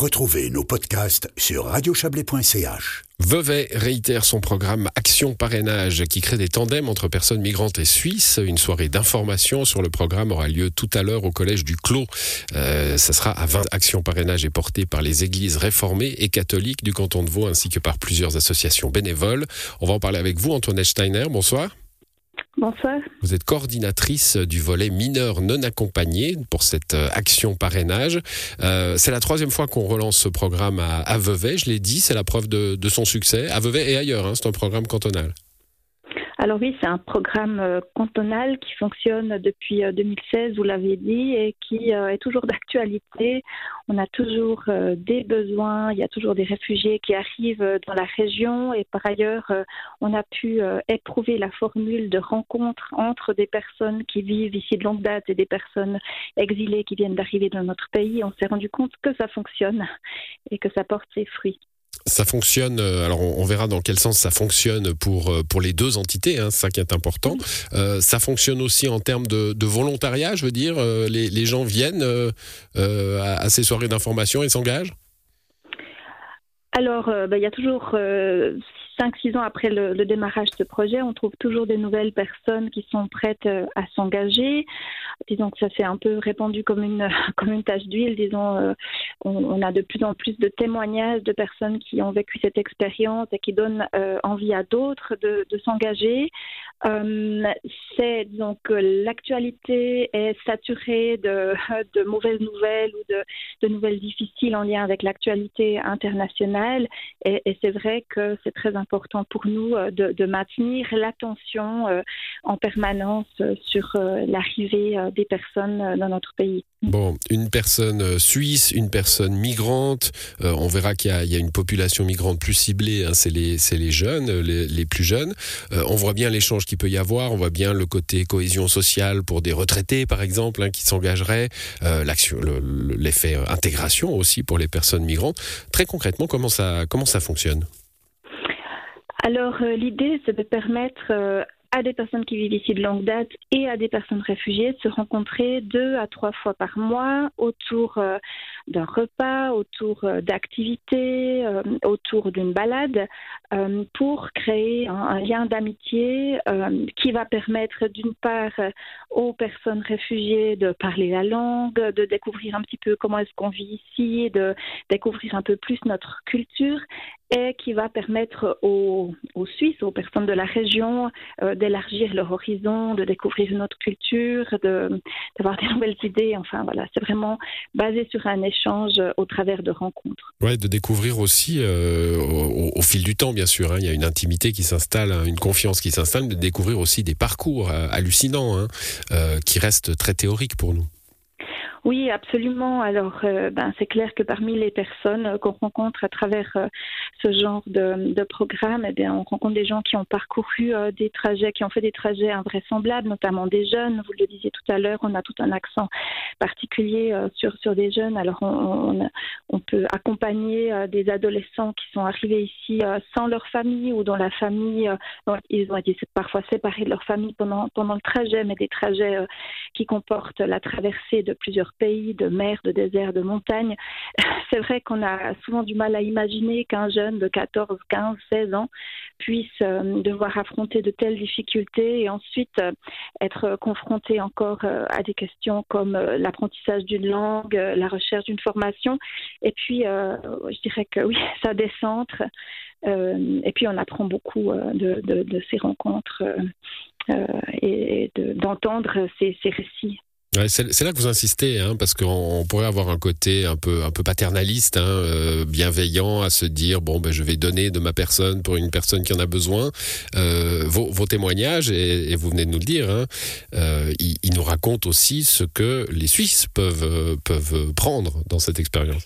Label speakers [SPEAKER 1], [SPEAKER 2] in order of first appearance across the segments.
[SPEAKER 1] Retrouvez nos podcasts sur radiochablais.ch.
[SPEAKER 2] Vevey réitère son programme Action Parrainage qui crée des tandems entre personnes migrantes et suisses. Une soirée d'information sur le programme aura lieu tout à l'heure au collège du Clos. Euh, ça sera à 20. Action Parrainage est portée par les églises réformées et catholiques du canton de Vaud ainsi que par plusieurs associations bénévoles. On va en parler avec vous, Antoinette Steiner. Bonsoir. Vous êtes coordinatrice du volet mineurs non accompagnés pour cette euh, action parrainage. Euh, c'est la troisième fois qu'on relance ce programme à, Vevey. Je l'ai dit, c'est la preuve de, son succès à Vevey et ailleurs. Hein. c'est un programme cantonal.
[SPEAKER 3] Alors oui, c'est un programme euh, cantonal qui fonctionne depuis 2016, euh, vous l'avez dit, et qui euh, est toujours d'actualité. On a toujours des besoins, il y a toujours des réfugiés qui arrivent dans la région, et par ailleurs, on a pu éprouver la formule de rencontre entre des personnes qui vivent ici de longue date et des personnes exilées qui viennent d'arriver dans notre pays. On s'est rendu compte que ça fonctionne et que ça porte ses fruits
[SPEAKER 2] ça fonctionne. Euh, alors, on, verra dans quel sens ça fonctionne pour euh, pour les deux entités. Hein, c'est ça qui est important. Euh, ça fonctionne aussi en termes de, volontariat. Je veux dire, les, gens viennent à, ces soirées d'information et s'engagent?
[SPEAKER 3] Alors, bah, il y a toujours 5-6 ans après le, démarrage de ce projet, on trouve toujours des nouvelles personnes qui sont prêtes euh, à s'engager. Disons que ça s'est un peu répandu comme une, comme une tache d'huile. Disons, euh, on, a de plus en plus de témoignages de personnes qui ont vécu cette expérience et qui donnent euh, envie à d'autres de, s'engager. C'est disons que l'actualité est saturée de, de, mauvaises nouvelles ou de, de, nouvelles difficiles en lien avec l'actualité internationale. Et, c'est vrai que c'est très important important pour nous euh, de, maintenir l'attention euh, en permanence euh, sur l'arrivée des personnes dans notre pays.
[SPEAKER 2] Bon, une personne suisse, une personne migrante, on verra qu'il y, a une population migrante plus ciblée, hein, c'est les, les, jeunes, les, plus jeunes. on voit bien l'échange qu'il peut y avoir, on voit bien le côté cohésion sociale pour des retraités, par exemple, hein, qui s'engageraient, l'action, l'effet intégration aussi pour les personnes migrantes. Très concrètement, comment ça, comment ça fonctionne?
[SPEAKER 3] Alors euh, l'idée, c'est de permettre euh, à des personnes qui vivent ici de longue date et à des personnes réfugiées de se rencontrer deux à trois fois par mois autour euh, d'un repas, autour d'activités, autour d'une balade, pour créer un, lien d'amitié qui va permettre d'une part aux personnes réfugiées de parler la langue, de découvrir un petit peu comment est-ce qu'on vit ici, de découvrir un peu plus notre culture et qui va permettre aux, Suisses, aux personnes de la région, euh, d'élargir leur horizon, de découvrir une autre culture, d'avoir des nouvelles idées. Enfin voilà, c'est vraiment basé sur un échange au travers de rencontres.
[SPEAKER 2] Ouais, de découvrir aussi euh, au, fil du temps, bien sûr. Hein, il y a une intimité qui s'installe, hein, une confiance qui s'installe, de découvrir aussi des parcours euh, hallucinants hein, qui restent très théoriques pour nous.
[SPEAKER 3] Oui, absolument. Alors, euh, ben, c'est clair que parmi les personnes euh, qu'on rencontre à travers euh, ce genre de, de programme, eh bien, on rencontre des gens qui ont parcouru des trajets, qui ont fait des trajets invraisemblables, notamment des jeunes. Vous le disiez tout à l'heure, on a tout un accent particulier sur, sur des jeunes. Alors, on, on, peut accompagner des adolescents qui sont arrivés ici sans leur famille ou dont la famille, ils ont été parfois séparés de leur famille pendant, pendant le trajet, mais des trajets qui comportent la traversée de plusieurs pays, de mer, de désert, de montagne. C'est vrai qu'on a souvent du mal à imaginer qu'un jeune de 14, 15, 16 ans puisse euh, devoir affronter de telles difficultés et ensuite euh, être confronté encore euh, à des questions comme l'apprentissage d'une langue, la recherche d'une formation. Et puis, je dirais que oui, ça décentre. et puis, on apprend beaucoup de, ces rencontres et d'entendre ces récits
[SPEAKER 2] c'est là que vous insistez, hein, parce qu'on pourrait avoir un côté un peu, un peu paternaliste, hein, euh, bienveillant, à se dire bon, ben, je vais donner de ma personne pour une personne qui en a besoin. Euh, vos, témoignages, et, vous venez de nous le dire, hein, euh, ils, ils, nous racontent aussi ce que les Suisses peuvent, peuvent prendre dans cette expérience.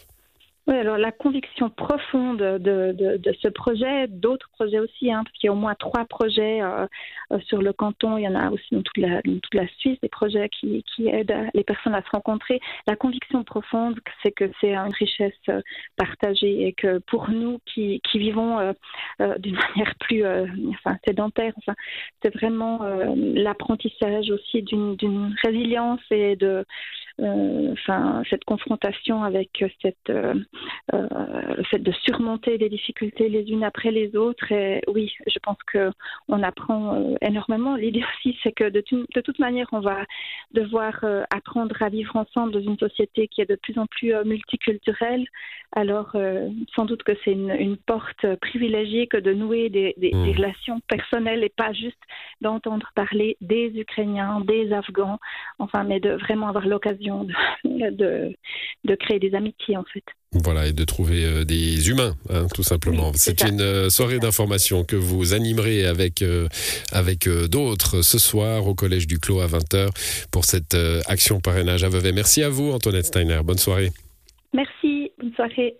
[SPEAKER 3] Oui, alors la conviction profonde de, de, de ce projet, d'autres projets aussi, hein, parce qu'il y a au moins trois projets euh, euh, sur le canton, il y en a aussi dans toute la, dans toute la Suisse, des projets qui, qui aident les personnes à se rencontrer. La conviction profonde, c'est que c'est une richesse euh, partagée et que pour nous qui, qui vivons euh, d'une manière plus enfin, sédentaire, enfin, c'est vraiment l'apprentissage aussi d'une résilience et de enfin, cette confrontation avec cette, le fait de surmonter les difficultés les unes après les autres. Et oui, je pense que on apprend énormément. L'idée aussi, c'est que de, de, toute manière, on va devoir apprendre à vivre ensemble dans une société qui est de plus en plus multiculturelle. Alors, sans doute que c'est une, porte privilégiée que de nouer des, mmh. relations personnelles et pas juste d'entendre parler des Ukrainiens, des Afghans, enfin, mais de vraiment avoir l'occasion de, de, créer des amitiés, en fait.
[SPEAKER 2] Voilà, et de trouver euh, des humains, hein, tout simplement. c'est une euh, soirée d'information que vous animerez avec, euh, avec d'autres ce soir au Collège du Clos à 20h pour cette action parrainage à Vevey. Merci à vous, Antoinette Steiner. Bonne soirée.
[SPEAKER 3] Merci, bonne soirée.